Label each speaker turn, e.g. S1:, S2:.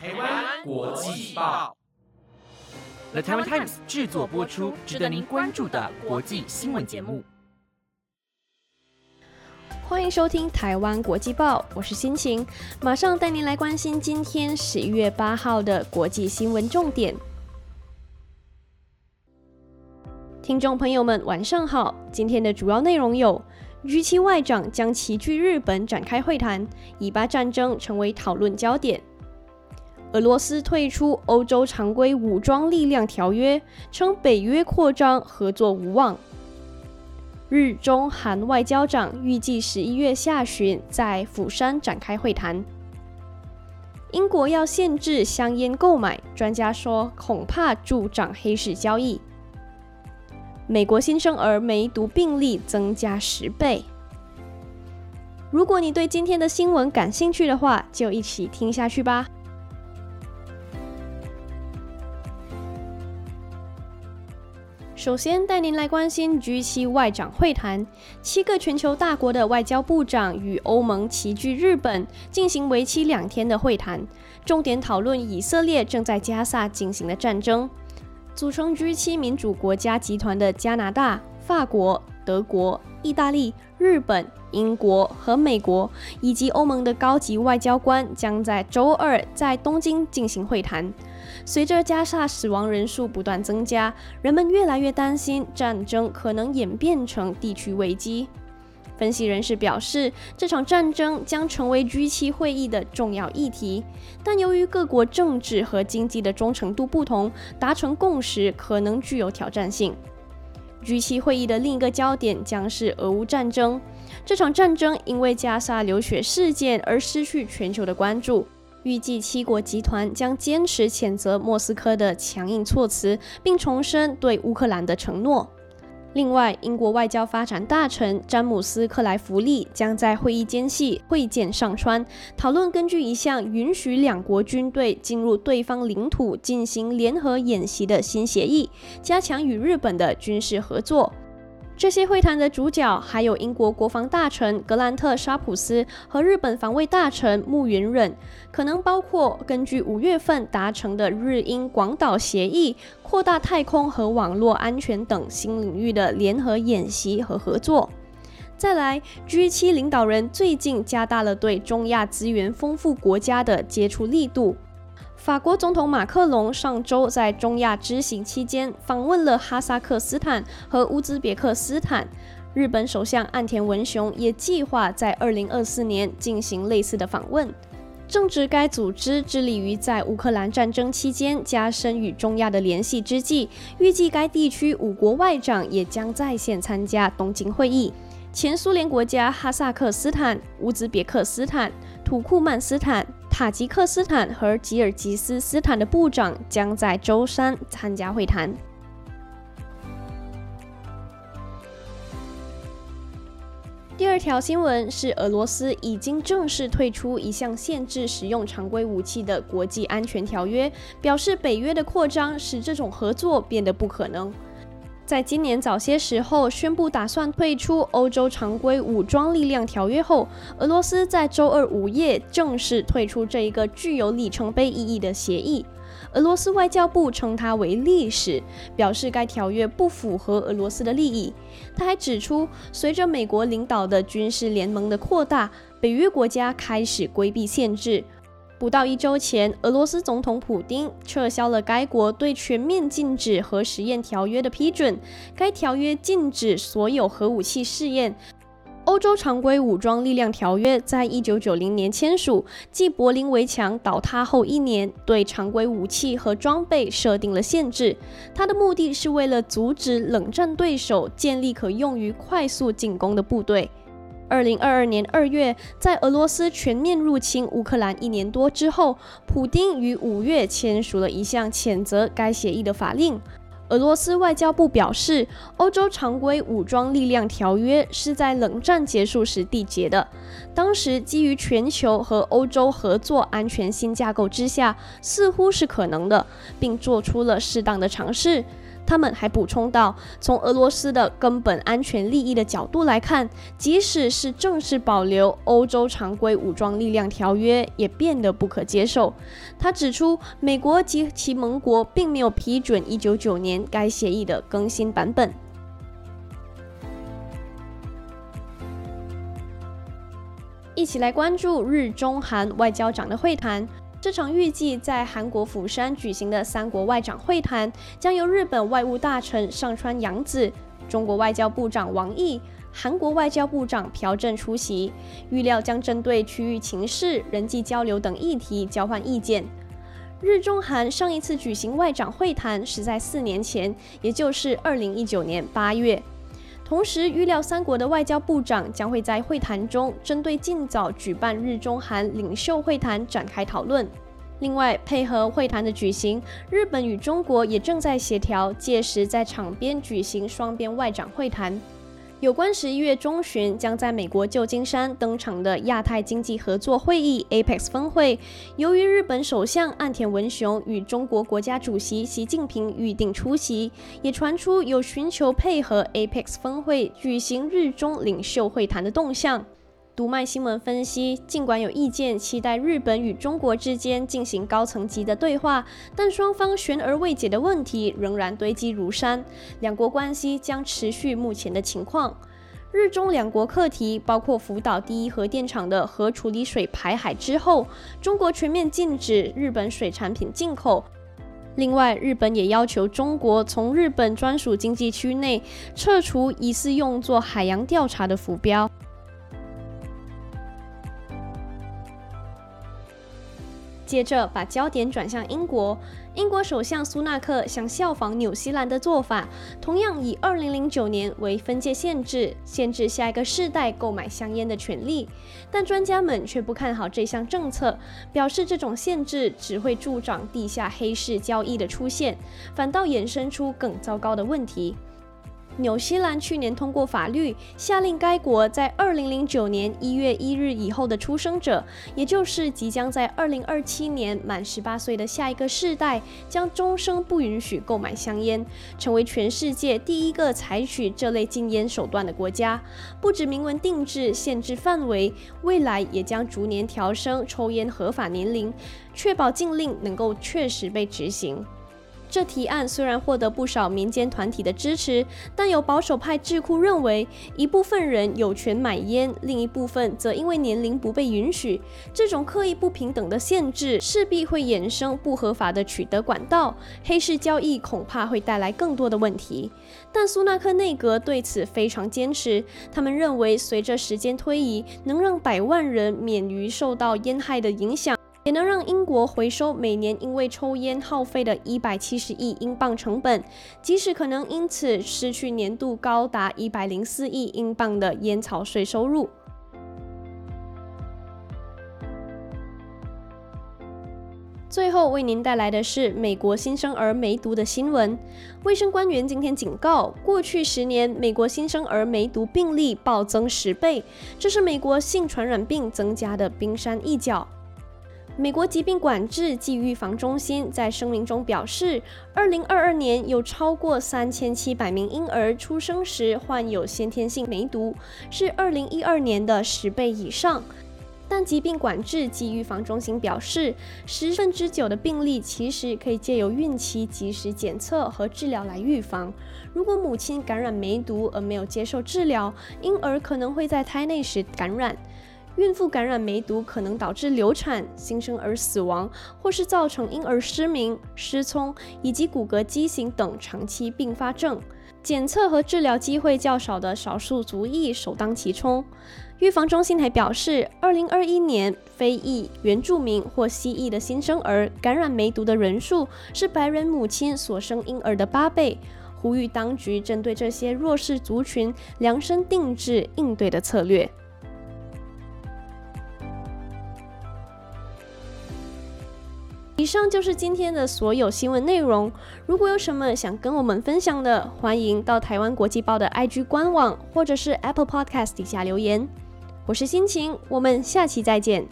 S1: 台湾国际报，The Taiwan Times 制作播出，值得您关注的国际新闻节目。
S2: 欢迎收听台湾国际报，我是心情，马上带您来关心今天十一月八号的国际新闻重点。听众朋友们，晚上好，今天的主要内容有。G7 外长将齐聚日本展开会谈，以巴战争成为讨论焦点。俄罗斯退出欧洲常规武装力量条约，称北约扩张合作无望。日中韩外交长预计十一月下旬在釜山展开会谈。英国要限制香烟购买，专家说恐怕助长黑市交易。美国新生儿梅毒病例增加十倍。如果你对今天的新闻感兴趣的话，就一起听下去吧。首先带您来关心 G7 外长会谈，七个全球大国的外交部长与欧盟齐聚日本，进行为期两天的会谈，重点讨论以色列正在加萨进行的战争。组成 G7 民主国家集团的加拿大、法国、德国、意大利、日本、英国和美国，以及欧盟的高级外交官将在周二在东京进行会谈。随着加沙死亡人数不断增加，人们越来越担心战争可能演变成地区危机。分析人士表示，这场战争将成为 G7 会议的重要议题，但由于各国政治和经济的忠诚度不同，达成共识可能具有挑战性。G7 会议的另一个焦点将是俄乌战争。这场战争因为加沙流血事件而失去全球的关注。预计七国集团将坚持谴责莫斯科的强硬措辞，并重申对乌克兰的承诺。另外，英国外交发展大臣詹姆斯·克莱弗利将在会议间隙会见上川，讨论根据一项允许两国军队进入对方领土进行联合演习的新协议，加强与日本的军事合作。这些会谈的主角还有英国国防大臣格兰特·沙普斯和日本防卫大臣木原忍，可能包括根据五月份达成的日英广岛协议，扩大太空和网络安全等新领域的联合演习和合作。再来，G7 领导人最近加大了对中亚资源丰富国家的接触力度。法国总统马克龙上周在中亚之行期间访问了哈萨克斯坦和乌兹别克斯坦。日本首相岸田文雄也计划在2024年进行类似的访问。正值该组织致力于在乌克兰战争期间加深与中亚的联系之际，预计该地区五国外长也将在线参加东京会议。前苏联国家哈萨克斯坦、乌兹别克斯坦、土库曼斯坦。塔吉克斯坦和吉尔吉斯斯坦的部长将在周三参加会谈。第二条新闻是，俄罗斯已经正式退出一项限制使用常规武器的国际安全条约，表示北约的扩张使这种合作变得不可能。在今年早些时候宣布打算退出欧洲常规武装力量条约后，俄罗斯在周二午夜正式退出这一个具有里程碑意义的协议。俄罗斯外交部称它为历史，表示该条约不符合俄罗斯的利益。他还指出，随着美国领导的军事联盟的扩大，北约国家开始规避限制。不到一周前，俄罗斯总统普京撤销了该国对全面禁止核实验条约的批准。该条约禁止所有核武器试验。欧洲常规武装力量条约在一九九零年签署，继柏林围墙倒塌后一年，对常规武器和装备设定了限制。它的目的是为了阻止冷战对手建立可用于快速进攻的部队。二零二二年二月，在俄罗斯全面入侵乌克兰一年多之后，普京于五月签署了一项谴责该协议的法令。俄罗斯外交部表示，欧洲常规武装力量条约是在冷战结束时缔结的，当时基于全球和欧洲合作安全新架构之下，似乎是可能的，并做出了适当的尝试。他们还补充到，从俄罗斯的根本安全利益的角度来看，即使是正式保留欧洲常规武装力量条约，也变得不可接受。他指出，美国及其盟国并没有批准199年该协议的更新版本。一起来关注日中韩外交长的会谈。这场预计在韩国釜山举行的三国外长会谈，将由日本外务大臣上川洋子、中国外交部长王毅、韩国外交部长朴正出席。预料将针对区域情势、人际交流等议题交换意见。日中韩上一次举行外长会谈是在四年前，也就是二零一九年八月。同时，预料三国的外交部长将会在会谈中针对尽早举办日中韩领袖会谈展开讨论。另外，配合会谈的举行，日本与中国也正在协调，届时在场边举行双边外长会谈。有关十一月中旬将在美国旧金山登场的亚太经济合作会议 （APEX） 峰会，由于日本首相岸田文雄与中国国家主席习近平预定出席，也传出有寻求配合 APEX 峰会举行日中领袖会谈的动向。读卖新闻分析，尽管有意见期待日本与中国之间进行高层级的对话，但双方悬而未解的问题仍然堆积如山，两国关系将持续目前的情况。日中两国课题包括福岛第一核电厂的核处理水排海之后，中国全面禁止日本水产品进口。另外，日本也要求中国从日本专属经济区内撤除疑似用作海洋调查的浮标。接着把焦点转向英国，英国首相苏纳克想效仿纽西兰的做法，同样以二零零九年为分界限制，限制下一个世代购买香烟的权利。但专家们却不看好这项政策，表示这种限制只会助长地下黑市交易的出现，反倒衍生出更糟糕的问题。纽西兰去年通过法律，下令该国在二零零九年一月一日以后的出生者，也就是即将在二零二七年满十八岁的下一个世代，将终生不允许购买香烟，成为全世界第一个采取这类禁烟手段的国家。不止明文定制限制范围，未来也将逐年调升抽烟合法年龄，确保禁令能够确实被执行。这提案虽然获得不少民间团体的支持，但有保守派智库认为，一部分人有权买烟，另一部分则因为年龄不被允许。这种刻意不平等的限制势必会衍生不合法的取得管道，黑市交易恐怕会带来更多的问题。但苏纳克内阁对此非常坚持，他们认为随着时间推移，能让百万人免于受到烟害的影响。也能让英国回收每年因为抽烟耗费的一百七十亿英镑成本，即使可能因此失去年度高达一百零四亿英镑的烟草税收入。最后为您带来的是美国新生儿梅毒的新闻。卫生官员今天警告，过去十年美国新生儿梅毒病例暴增十倍，这是美国性传染病增加的冰山一角。美国疾病管制及预防中心在声明中表示，二零二二年有超过三千七百名婴儿出生时患有先天性梅毒，是二零一二年的十倍以上。但疾病管制及预防中心表示，十分之九的病例其实可以借由孕期及时检测和治疗来预防。如果母亲感染梅毒而没有接受治疗，婴儿可能会在胎内时感染。孕妇感染梅毒可能导致流产、新生儿死亡，或是造成婴儿失明、失聪以及骨骼畸形等长期并发症。检测和治疗机会较少的少数族裔首当其冲。预防中心还表示，2021年非裔、原住民或西裔的新生儿感染梅毒的人数是白人母亲所生婴儿的八倍，呼吁当局针对这些弱势族群量身定制应对的策略。以上就是今天的所有新闻内容。如果有什么想跟我们分享的，欢迎到台湾国际报的 IG 官网或者是 Apple Podcast 底下留言。我是心情，我们下期再见。